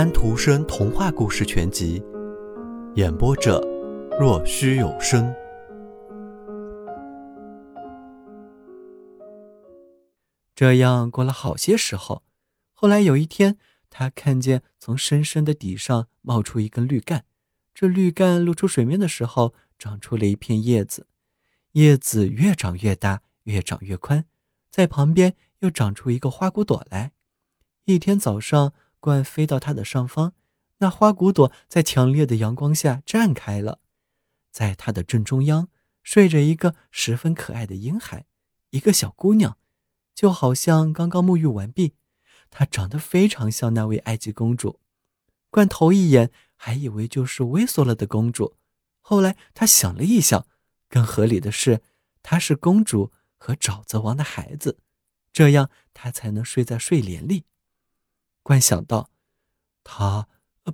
安徒生童话故事全集，演播者：若虚有声。这样过了好些时候，后来有一天，他看见从深深的底上冒出一根绿干，这绿干露出水面的时候，长出了一片叶子，叶子越长越大，越长越宽，在旁边又长出一个花骨朵来。一天早上。鹳飞到它的上方，那花骨朵在强烈的阳光下绽开了，在它的正中央睡着一个十分可爱的婴孩，一个小姑娘，就好像刚刚沐浴完毕。她长得非常像那位埃及公主。罐头一眼还以为就是猥琐了的公主，后来他想了一想，更合理的是，她是公主和沼泽王的孩子，这样他才能睡在睡莲里。观想到，他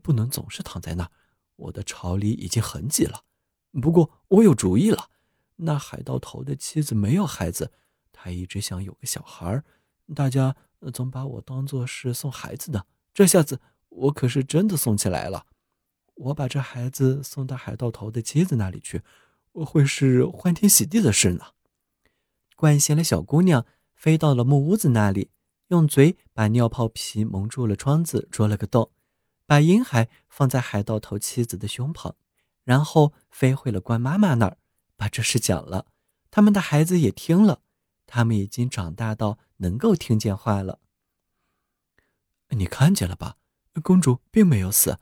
不能总是躺在那儿。我的巢里已经很挤了。不过我有主意了。那海盗头的妻子没有孩子，他一直想有个小孩。大家总把我当做是送孩子的。这下子我可是真的送起来了。我把这孩子送到海盗头的妻子那里去，会是欢天喜地的事呢。惯醒了小姑娘，飞到了木屋子那里。用嘴把尿泡皮蒙住了窗子，捉了个洞，把婴孩放在海盗头妻子的胸旁，然后飞回了关妈妈那儿，把这事讲了。他们的孩子也听了，他们已经长大到能够听见话了。你看见了吧？公主并没有死，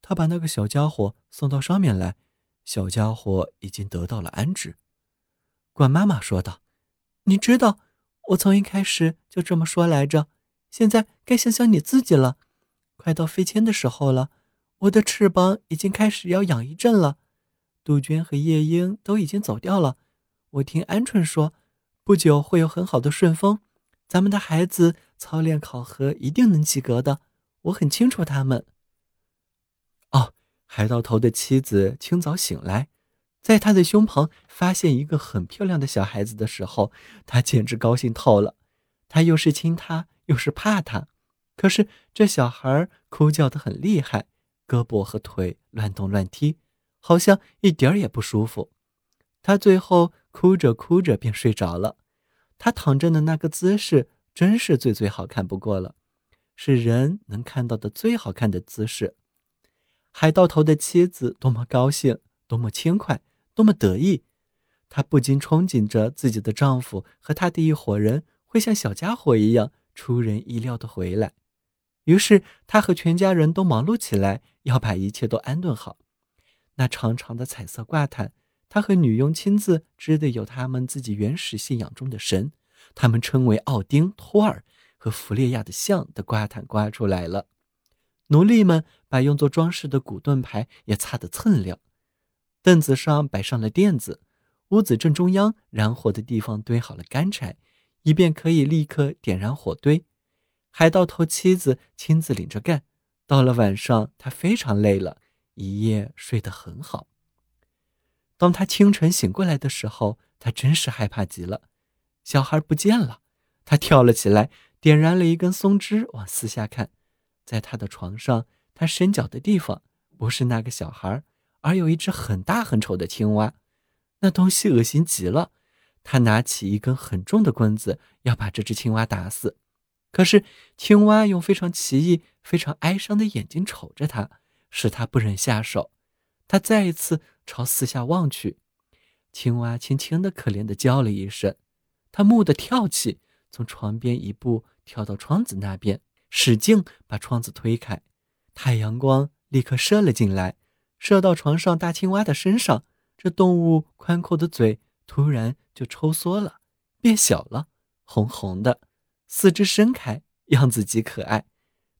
她把那个小家伙送到上面来，小家伙已经得到了安置。关妈妈说道：“你知道。”我从一开始就这么说来着，现在该想想你自己了。快到飞迁的时候了，我的翅膀已经开始要养一阵了。杜鹃和夜莺都已经走掉了。我听鹌鹑说，不久会有很好的顺风。咱们的孩子操练考核一定能及格的，我很清楚他们。哦，海盗头的妻子清早醒来。在他的胸旁发现一个很漂亮的小孩子的时候，他简直高兴透了。他又是亲他，又是怕他。可是这小孩哭叫得很厉害，胳膊和腿乱动乱踢，好像一点也不舒服。他最后哭着哭着便睡着了。他躺着的那个姿势真是最最好看不过了，是人能看到的最好看的姿势。海盗头的妻子多么高兴，多么轻快！多么得意！她不禁憧憬着自己的丈夫和他的一伙人会像小家伙一样出人意料的回来。于是，她和全家人都忙碌起来，要把一切都安顿好。那长长的彩色挂毯，她和女佣亲自织的，有他们自己原始信仰中的神，他们称为奥丁、托尔和弗列亚的像的挂毯挂出来了。奴隶们把用作装饰的古盾牌也擦得锃亮。凳子上摆上了垫子，屋子正中央燃火的地方堆好了干柴，以便可以立刻点燃火堆。海盗头妻子亲自领着干。到了晚上，他非常累了，一夜睡得很好。当他清晨醒过来的时候，他真是害怕极了。小孩不见了，他跳了起来，点燃了一根松枝，往四下看，在他的床上，他伸脚的地方不是那个小孩。而有一只很大很丑的青蛙，那东西恶心极了。他拿起一根很重的棍子，要把这只青蛙打死。可是青蛙用非常奇异、非常哀伤的眼睛瞅着他，使他不忍下手。他再一次朝四下望去，青蛙轻轻的、可怜的叫了一声。他蓦地跳起，从床边一步跳到窗子那边，使劲把窗子推开。太阳光立刻射了进来。射到床上大青蛙的身上，这动物宽阔的嘴突然就抽缩了，变小了，红红的，四肢伸开，样子极可爱。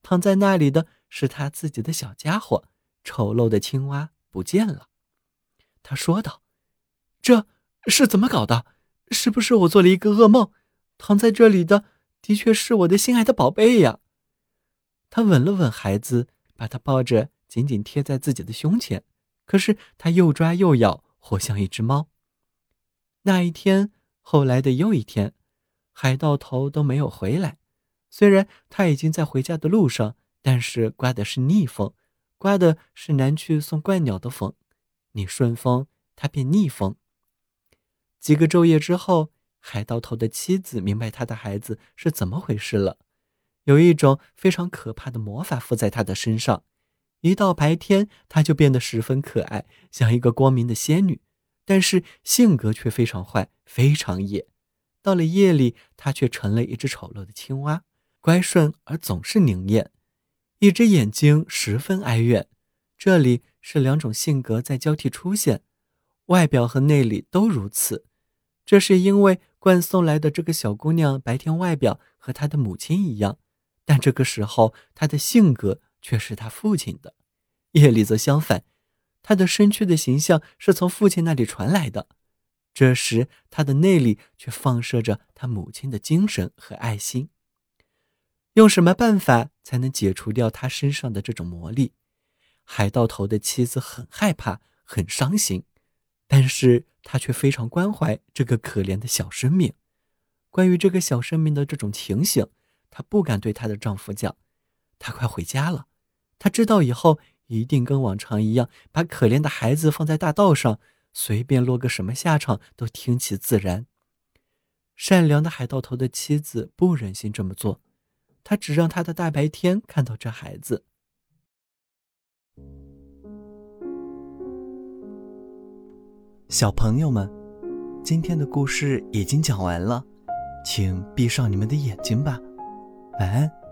躺在那里的是他自己的小家伙，丑陋的青蛙不见了。他说道：“这是怎么搞的？是不是我做了一个噩梦？躺在这里的的确是我的心爱的宝贝呀。”他吻了吻孩子，把他抱着。紧紧贴在自己的胸前，可是他又抓又咬，活像一只猫。那一天，后来的又一天，海盗头都没有回来。虽然他已经在回家的路上，但是刮的是逆风，刮的是南去送怪鸟的风。你顺风，他便逆风。几个昼夜之后，海盗头的妻子明白他的孩子是怎么回事了。有一种非常可怕的魔法附在他的身上。一到白天，她就变得十分可爱，像一个光明的仙女；但是性格却非常坏，非常野。到了夜里，她却成了一只丑陋的青蛙，乖顺而总是凝眼，一只眼睛十分哀怨。这里是两种性格在交替出现，外表和内里都如此。这是因为冠送来的这个小姑娘白天外表和她的母亲一样。但这个时候，她的性格却是他父亲的；夜里则相反，他的身躯的形象是从父亲那里传来的。这时，他的内里却放射着他母亲的精神和爱心。用什么办法才能解除掉他身上的这种魔力？海盗头的妻子很害怕，很伤心，但是她却非常关怀这个可怜的小生命。关于这个小生命的这种情形。她不敢对她的丈夫讲，她快回家了。他知道以后一定跟往常一样，把可怜的孩子放在大道上，随便落个什么下场都听其自然。善良的海盗头的妻子不忍心这么做，她只让他的大白天看到这孩子。小朋友们，今天的故事已经讲完了，请闭上你们的眼睛吧。晚安。